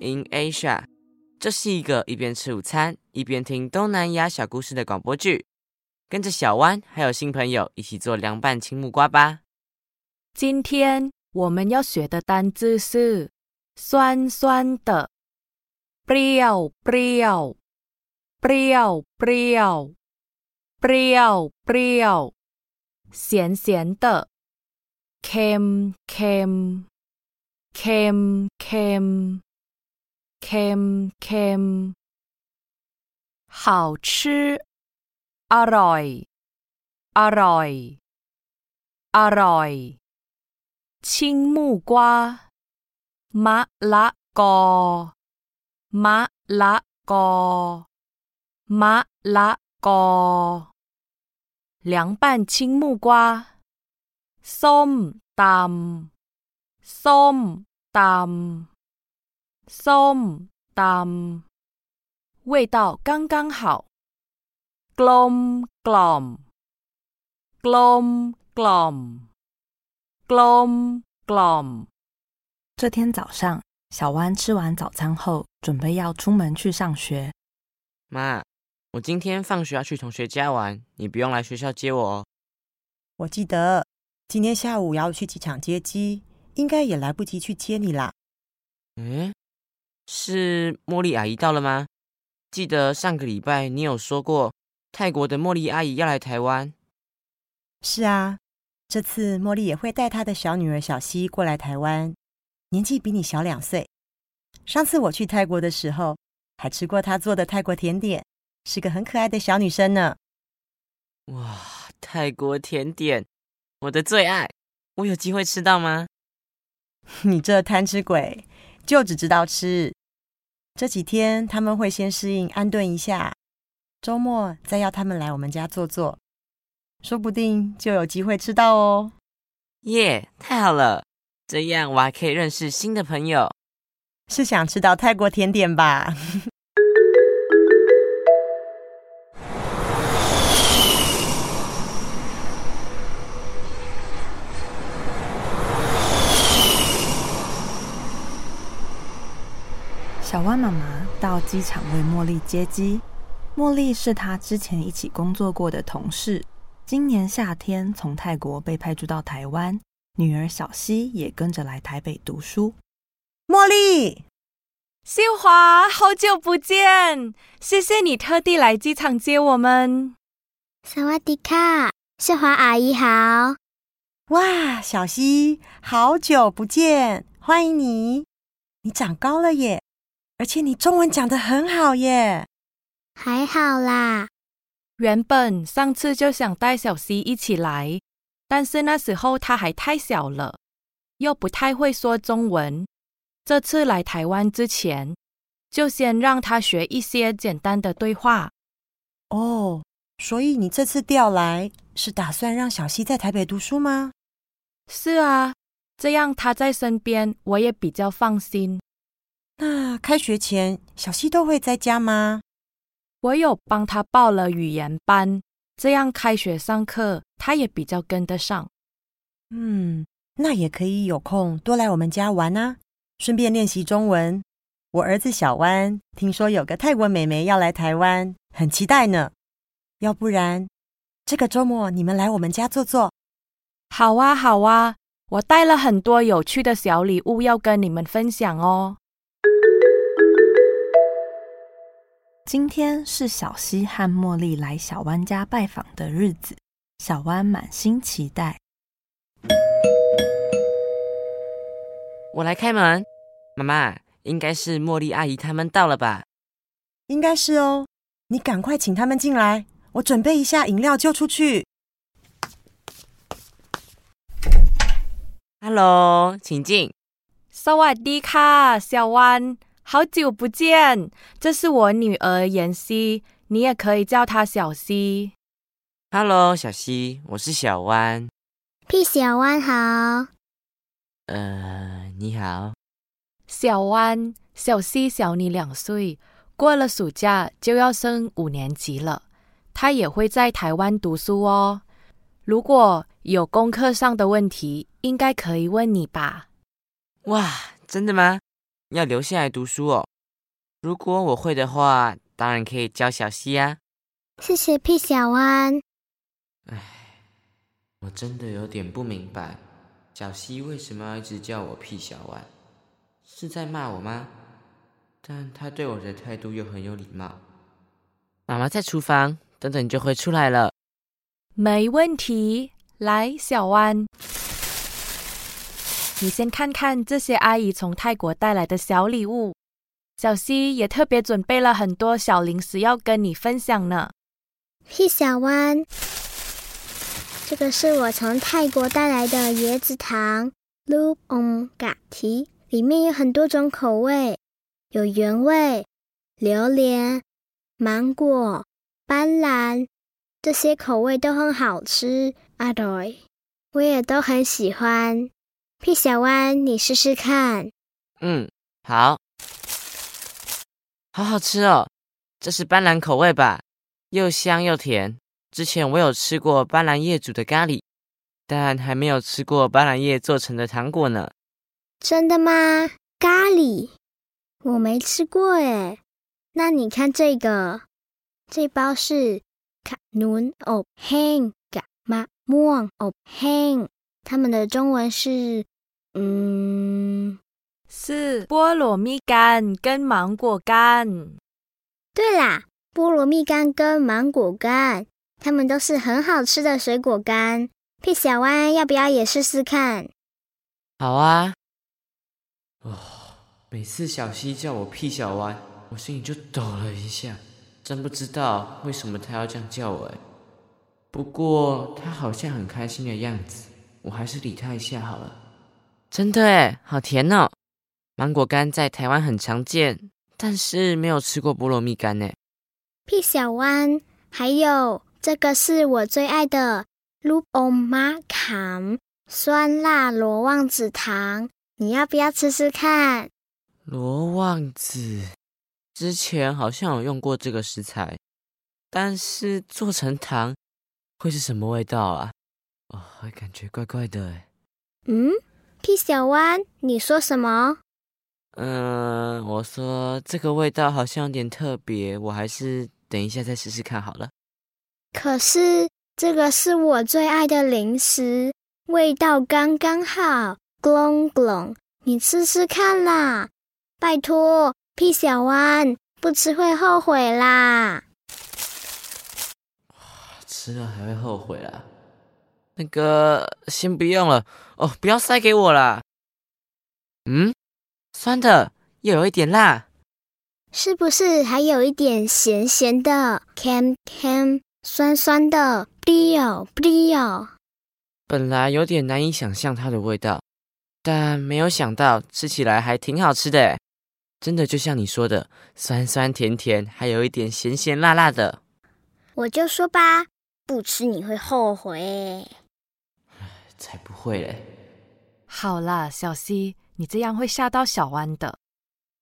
in Asia。这是一个一边吃午餐一边听东南亚小故事的广播剧。跟着小弯还有新朋友一起做凉拌青木瓜吧。今天我们要学的单字是酸酸的，brio brio brio brio brio brio，咸咸的 ，cam cam cam cam cam cam，好吃。อร่อย อร่อย อร่อย ชิงมูกวามะละกอ มะละกอ มะละกอ凉拌青木瓜ส้มตำส้ม ตำส้มตำ味道刚刚好กลมกล่อมกลมกล่อมกลมกล่อม这天早上，小弯吃完早餐后，准备要出门去上学。妈，我今天放学要去同学家玩，你不用来学校接我哦。我记得今天下午要去机场接机， 应该也来不及去接你啦。嗯，是茉莉阿姨到了吗？记得上个礼拜你有说过。泰国的茉莉阿姨要来台湾。是啊，这次茉莉也会带她的小女儿小西过来台湾，年纪比你小两岁。上次我去泰国的时候，还吃过她做的泰国甜点，是个很可爱的小女生呢。哇，泰国甜点，我的最爱！我有机会吃到吗？你这贪吃鬼，就只知道吃。这几天他们会先适应安顿一下。周末再要他们来我们家坐坐，说不定就有机会吃到哦。耶，太好了，这样我还可以认识新的朋友。是想吃到泰国甜点吧？小蛙妈妈到机场为茉莉接机。茉莉是她之前一起工作过的同事，今年夏天从泰国被派驻到台湾，女儿小溪也跟着来台北读书。茉莉，秀华，好久不见，谢谢你特地来机场接我们。萨瓦迪卡，秀华阿姨好。哇，小溪，好久不见，欢迎你，你长高了耶，而且你中文讲的很好耶。还好啦。原本上次就想带小溪一起来，但是那时候他还太小了，又不太会说中文。这次来台湾之前，就先让他学一些简单的对话。哦，所以你这次调来是打算让小溪在台北读书吗？是啊，这样他在身边，我也比较放心。那开学前，小溪都会在家吗？我有帮他报了语言班，这样开学上课他也比较跟得上。嗯，那也可以有空多来我们家玩啊，顺便练习中文。我儿子小湾听说有个泰国美眉要来台湾，很期待呢。要不然这个周末你们来我们家坐坐？好啊，好啊，我带了很多有趣的小礼物要跟你们分享哦。今天是小溪和茉莉来小湾家拜访的日子，小湾满心期待。我来开门，妈妈，应该是茉莉阿姨他们到了吧？应该是哦，你赶快请他们进来，我准备一下饮料就出去。Hello，请进。สวัสดีค่ะ小湾。 好久不见，这是我女儿妍希，你也可以叫她小希。Hello，小希，我是小弯。P 小弯好。呃，你好。小弯，小希小你两岁，过了暑假就要升五年级了。她也会在台湾读书哦。如果有功课上的问题，应该可以问你吧？哇，真的吗？要留下来读书哦。如果我会的话，当然可以教小溪啊。谢谢屁小安。唉，我真的有点不明白，小溪为什么要一直叫我屁小安？是在骂我吗？但他对我的态度又很有礼貌。妈妈在厨房，等等就会出来了。没问题，来，小湾，你先看看这些阿姨从泰国带来的小礼物。小溪也特别准备了很多小零食要跟你分享呢。屁小湾，这个是我从泰国带来的椰子糖 l u p on g a t 里面有很多种口味，有原味、榴莲、芒果、斑斓，这些口味都很好吃。阿对，我也都很喜欢。屁小湾，你试试看。嗯，好，好好吃哦。这是斑斓口味吧？又香又甜。之前我有吃过斑斓叶煮的咖喱，但还没有吃过斑斓叶做成的糖果呢。真的吗？咖喱我没吃过诶。那你看这个，这包是卡努哦 hang 嘎嘛莫哦 hang，他们的中文是嗯，是菠萝蜜干跟芒果干。对啦，菠萝蜜干跟芒果干，它们都是很好吃的水果干。屁小湾要不要也试试看？好啊。哦，每次小溪叫我屁小湾，我心里就抖了一下，真不知道为什么他要这样叫我哎。不过他好像很开心的样子，我还是理他一下好了。真的哎，好甜哦！芒果干在台湾很常见，但是没有吃过菠萝蜜干呢。屁小湾，还有这个是我最爱的 Loop on Ma 卡酸辣罗望子糖，你要不要吃吃看？罗望子，之前好像有用过这个食材，但是做成糖会是什么味道啊？哦，感觉怪怪的哎。嗯，屁小湾，你说什么？嗯，我说这个味道好像有点特别，我还是等一下再试试看好了。可是这个是我最爱的零食，味道刚刚好，glong glong，你吃吃看啦，拜托，屁小湾，不吃会后悔啦。吃了还会后悔啦？那个先不用了哦，不要塞给我啦。嗯，酸的，又有一点辣，是不是还有一点咸咸的？Cam cam，酸酸的，不要不要。本来有点难以想象它的味道，但没有想到吃起来还挺好吃的。真的就像你说的，酸酸甜甜，还有一点咸咸辣辣的。我就说吧，不吃你会后悔。才不会嘞！好啦，小溪，你这样会吓到小湾的。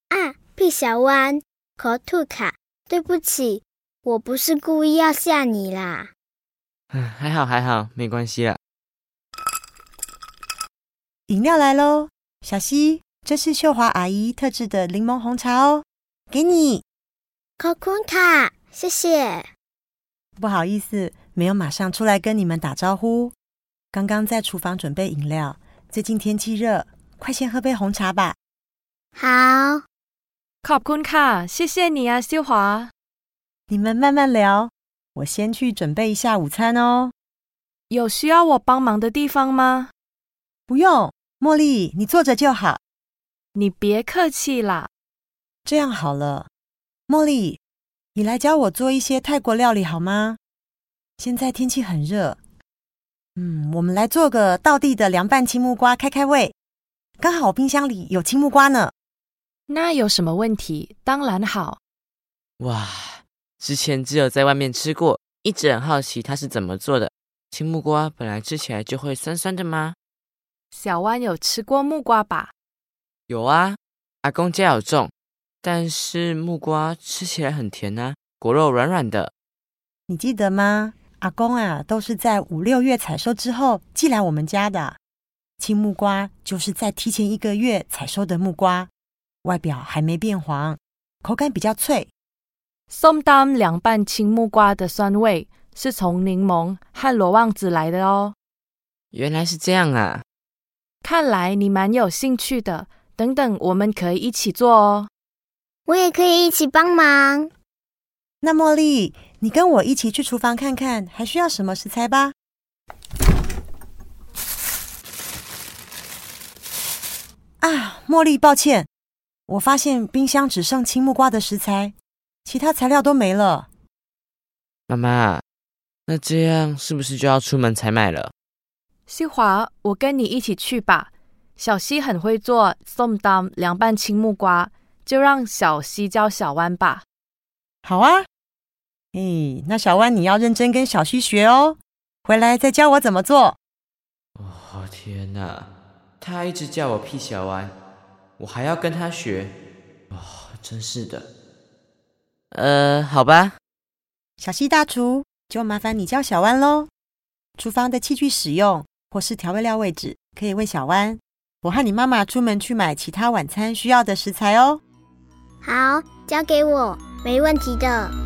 啊，屁小湾，可兔卡，对不起，我不是故意要吓你啦。嗯，还好还好，没关系啦。饮料来喽，小溪，这是秀华阿姨特制的柠檬红茶哦，给你。可坤卡，谢谢。不好意思，没有马上出来跟你们打招呼。刚刚在厨房准备饮料，最近天气热，快先喝杯红茶吧。好，ขอบคุณค่ะ，谢谢你啊，秀华。你们慢慢聊，我先去准备一下午餐哦。有需要我帮忙的地方吗？不用，茉莉，你坐着就好。你别客气啦。这样好了，茉莉，你来教我做一些泰国料理好吗？现在天气很热。 嗯，我们来做个道地的凉拌青木瓜，开开胃。刚好冰箱里有青木瓜呢。那有什么问题？当然好。哇，之前只有在外面吃过，一直很好奇它是怎么做的。青木瓜本来吃起来就会酸酸的吗？小湾有吃过木瓜吧？有啊，阿公家有种，但是木瓜吃起来很甜啊，果肉软软的。你记得吗？打工啊，都是在五六月采收之后寄来我们家的。青木瓜就是在提前一个月采收的木瓜，外表还没变黄，口感比较脆。送当、凉拌青木瓜的酸味是从柠檬和罗望子来的哦。原来是这样啊，看来你蛮有兴趣的。等等，我们可以一起做哦。我也可以一起帮忙。那茉莉。你跟我一起去厨房看看，还需要什么食材吧？啊，茉莉，抱歉，我发现冰箱只剩青木瓜的食材，其他材料都没了。妈妈，那这样是不是就要出门采买了？西华，我跟你一起去吧。小西很会做 som dum 凉拌青木瓜，就让小西教小弯吧。好啊。哎，那小弯你要认真跟小西学哦，回来再教我怎么做。哦天哪！他一直叫我屁小弯，我还要跟他学，哦，真是的。呃，好吧，小西大厨，就麻烦你教小弯喽。厨房的器具使用或是调味料位置，可以问小弯。我和你妈妈出门去买其他晚餐需要的食材哦。好，交给我，没问题的。